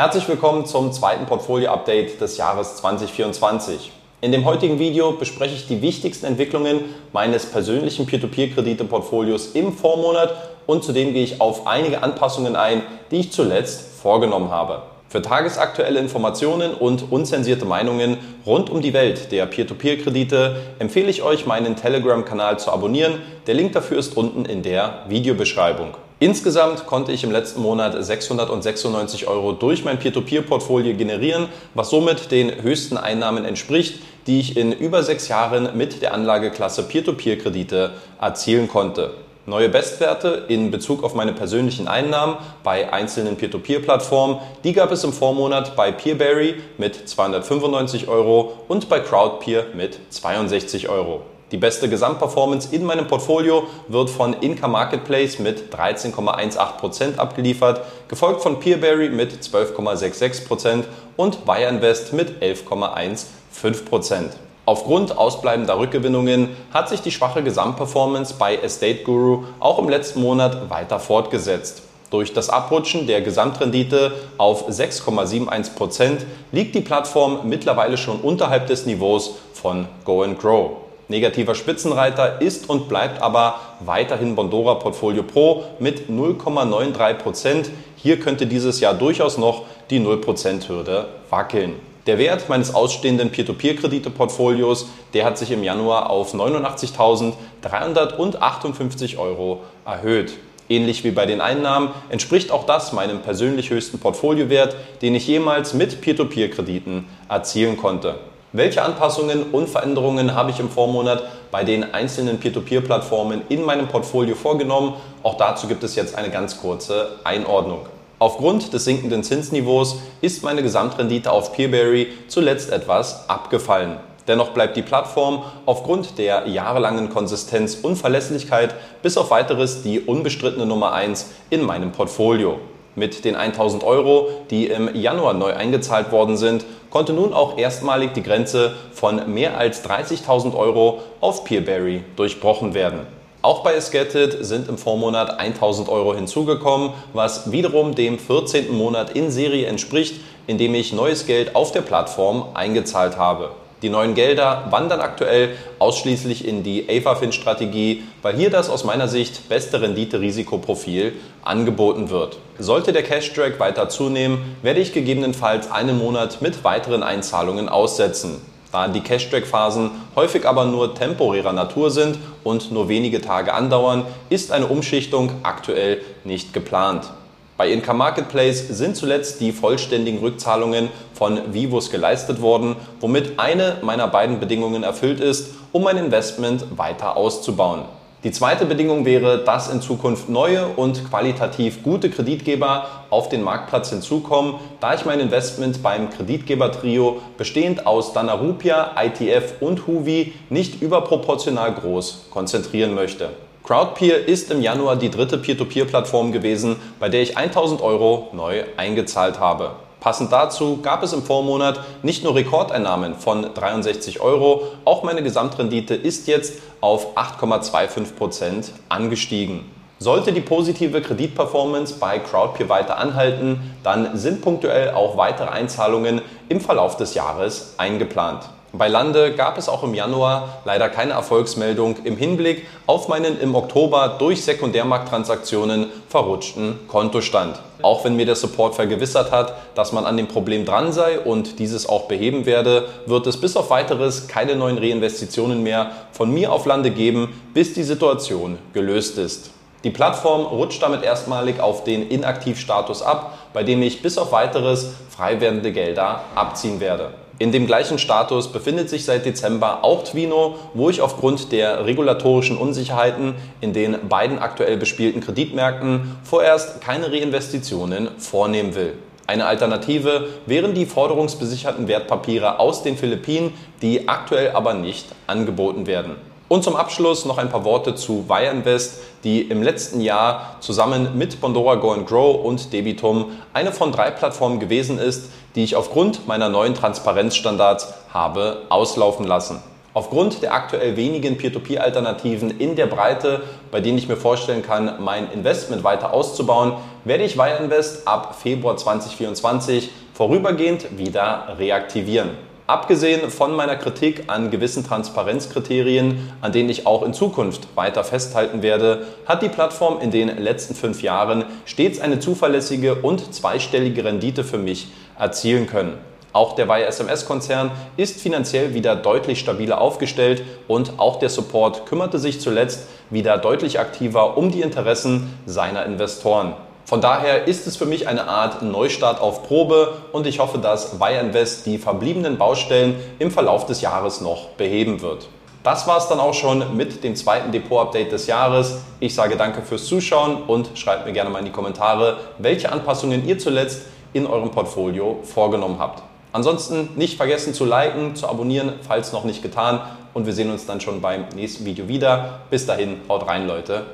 Herzlich willkommen zum zweiten Portfolio-Update des Jahres 2024. In dem heutigen Video bespreche ich die wichtigsten Entwicklungen meines persönlichen Peer-to-Peer-Kredite-Portfolios im Vormonat und zudem gehe ich auf einige Anpassungen ein, die ich zuletzt vorgenommen habe. Für tagesaktuelle Informationen und unzensierte Meinungen rund um die Welt der Peer-to-Peer-Kredite empfehle ich euch, meinen Telegram-Kanal zu abonnieren. Der Link dafür ist unten in der Videobeschreibung. Insgesamt konnte ich im letzten Monat 696 Euro durch mein Peer-to-Peer-Portfolio generieren, was somit den höchsten Einnahmen entspricht, die ich in über sechs Jahren mit der Anlageklasse Peer-to-Peer-Kredite erzielen konnte. Neue Bestwerte in Bezug auf meine persönlichen Einnahmen bei einzelnen Peer-to-Peer-Plattformen, die gab es im Vormonat bei Peerberry mit 295 Euro und bei Crowdpeer mit 62 Euro. Die beste Gesamtperformance in meinem Portfolio wird von Inca Marketplace mit 13,18% abgeliefert, gefolgt von Peerberry mit 12,66% und Bayerinvest mit 11,15%. Aufgrund ausbleibender Rückgewinnungen hat sich die schwache Gesamtperformance bei Estate Guru auch im letzten Monat weiter fortgesetzt. Durch das Abrutschen der Gesamtrendite auf 6,71% liegt die Plattform mittlerweile schon unterhalb des Niveaus von Go and Grow. Negativer Spitzenreiter ist und bleibt aber weiterhin Bondora Portfolio Pro mit 0,93%. Hier könnte dieses Jahr durchaus noch die 0%-Hürde wackeln. Der Wert meines ausstehenden Peer-to-Peer-Kredite-Portfolios, der hat sich im Januar auf 89.358 Euro erhöht. Ähnlich wie bei den Einnahmen entspricht auch das meinem persönlich höchsten Portfoliowert, den ich jemals mit Peer-to-Peer-Krediten erzielen konnte. Welche Anpassungen und Veränderungen habe ich im Vormonat bei den einzelnen Peer-to-Peer-Plattformen in meinem Portfolio vorgenommen? Auch dazu gibt es jetzt eine ganz kurze Einordnung. Aufgrund des sinkenden Zinsniveaus ist meine Gesamtrendite auf Peerberry zuletzt etwas abgefallen. Dennoch bleibt die Plattform aufgrund der jahrelangen Konsistenz und Verlässlichkeit bis auf weiteres die unbestrittene Nummer 1 in meinem Portfolio. Mit den 1000 Euro, die im Januar neu eingezahlt worden sind, konnte nun auch erstmalig die Grenze von mehr als 30.000 Euro auf Peerberry durchbrochen werden. Auch bei Escated sind im Vormonat 1000 Euro hinzugekommen, was wiederum dem 14. Monat in Serie entspricht, in dem ich neues Geld auf der Plattform eingezahlt habe. Die neuen Gelder wandern aktuell ausschließlich in die AFAFIN-Strategie, weil hier das aus meiner Sicht beste Rendite-Risikoprofil angeboten wird. Sollte der Cash-Drag weiter zunehmen, werde ich gegebenenfalls einen Monat mit weiteren Einzahlungen aussetzen. Da die Cash-Drag-Phasen häufig aber nur temporärer Natur sind und nur wenige Tage andauern, ist eine Umschichtung aktuell nicht geplant. Bei Inca Marketplace sind zuletzt die vollständigen Rückzahlungen von Vivus geleistet worden, womit eine meiner beiden Bedingungen erfüllt ist, um mein Investment weiter auszubauen. Die zweite Bedingung wäre, dass in Zukunft neue und qualitativ gute Kreditgeber auf den Marktplatz hinzukommen, da ich mein Investment beim Kreditgebertrio bestehend aus Danarupia, ITF und Huvi nicht überproportional groß konzentrieren möchte. Crowdpeer ist im Januar die dritte Peer-to-Peer-Plattform gewesen, bei der ich 1000 Euro neu eingezahlt habe. Passend dazu gab es im Vormonat nicht nur Rekordeinnahmen von 63 Euro, auch meine Gesamtrendite ist jetzt auf 8,25 Prozent angestiegen. Sollte die positive Kreditperformance bei Crowdpeer weiter anhalten, dann sind punktuell auch weitere Einzahlungen im Verlauf des Jahres eingeplant. Bei Lande gab es auch im Januar leider keine Erfolgsmeldung im Hinblick auf meinen im Oktober durch Sekundärmarkttransaktionen verrutschten Kontostand. Auch wenn mir der Support vergewissert hat, dass man an dem Problem dran sei und dieses auch beheben werde, wird es bis auf weiteres keine neuen Reinvestitionen mehr von mir auf Lande geben, bis die Situation gelöst ist. Die Plattform rutscht damit erstmalig auf den Inaktivstatus ab, bei dem ich bis auf weiteres frei werdende Gelder abziehen werde. In dem gleichen Status befindet sich seit Dezember auch Twino, wo ich aufgrund der regulatorischen Unsicherheiten in den beiden aktuell bespielten Kreditmärkten vorerst keine Reinvestitionen vornehmen will. Eine Alternative wären die forderungsbesicherten Wertpapiere aus den Philippinen, die aktuell aber nicht angeboten werden. Und zum Abschluss noch ein paar Worte zu Wireinvest, die im letzten Jahr zusammen mit Bondora Go and Grow und Debitum eine von drei Plattformen gewesen ist, die ich aufgrund meiner neuen Transparenzstandards habe auslaufen lassen. Aufgrund der aktuell wenigen Peer-to-Peer-Alternativen in der Breite, bei denen ich mir vorstellen kann, mein Investment weiter auszubauen, werde ich Wire Invest ab Februar 2024 vorübergehend wieder reaktivieren. Abgesehen von meiner Kritik an gewissen Transparenzkriterien, an denen ich auch in Zukunft weiter festhalten werde, hat die Plattform in den letzten fünf Jahren stets eine zuverlässige und zweistellige Rendite für mich erzielen können. Auch der Wire SMS-Konzern ist finanziell wieder deutlich stabiler aufgestellt und auch der Support kümmerte sich zuletzt wieder deutlich aktiver um die Interessen seiner Investoren. Von daher ist es für mich eine Art Neustart auf Probe und ich hoffe, dass Wire Invest die verbliebenen Baustellen im Verlauf des Jahres noch beheben wird. Das war es dann auch schon mit dem zweiten Depot-Update des Jahres. Ich sage danke fürs Zuschauen und schreibt mir gerne mal in die Kommentare, welche Anpassungen ihr zuletzt in eurem Portfolio vorgenommen habt. Ansonsten nicht vergessen zu liken, zu abonnieren, falls noch nicht getan. Und wir sehen uns dann schon beim nächsten Video wieder. Bis dahin, haut rein, Leute.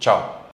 Ciao.